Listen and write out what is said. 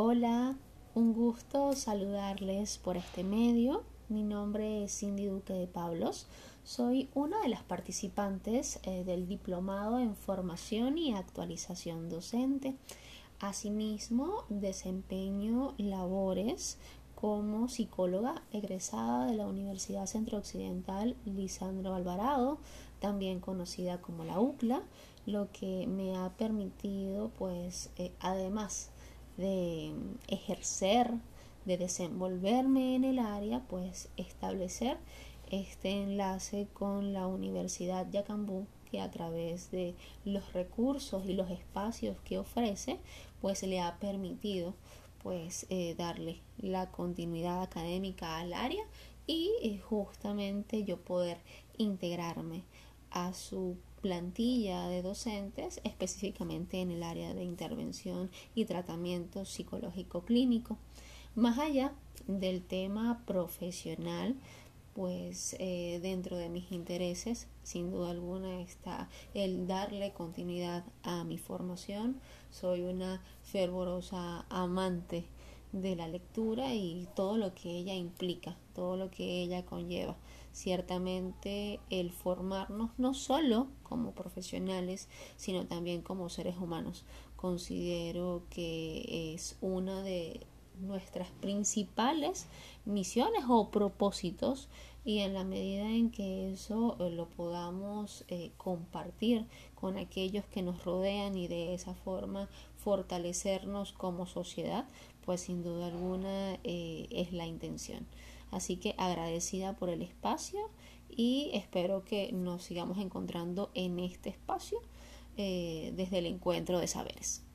Hola, un gusto saludarles por este medio. Mi nombre es Cindy Duque de Pablos. Soy una de las participantes eh, del diplomado en formación y actualización docente. Asimismo, desempeño labores como psicóloga egresada de la Universidad Centro Occidental Lisandro Alvarado, también conocida como la UCLA, lo que me ha permitido, pues, eh, además de ejercer, de desenvolverme en el área, pues establecer este enlace con la Universidad Yacambú que a través de los recursos y los espacios que ofrece, pues le ha permitido pues eh, darle la continuidad académica al área y eh, justamente yo poder integrarme a su plantilla de docentes específicamente en el área de intervención y tratamiento psicológico clínico. Más allá del tema profesional, pues eh, dentro de mis intereses, sin duda alguna, está el darle continuidad a mi formación. Soy una fervorosa amante de la lectura y todo lo que ella implica, todo lo que ella conlleva. Ciertamente el formarnos no solo como profesionales, sino también como seres humanos. Considero que es una de nuestras principales misiones o propósitos y en la medida en que eso eh, lo podamos eh, compartir con aquellos que nos rodean y de esa forma fortalecernos como sociedad, pues sin duda alguna eh, es la intención. Así que agradecida por el espacio y espero que nos sigamos encontrando en este espacio desde el encuentro de saberes.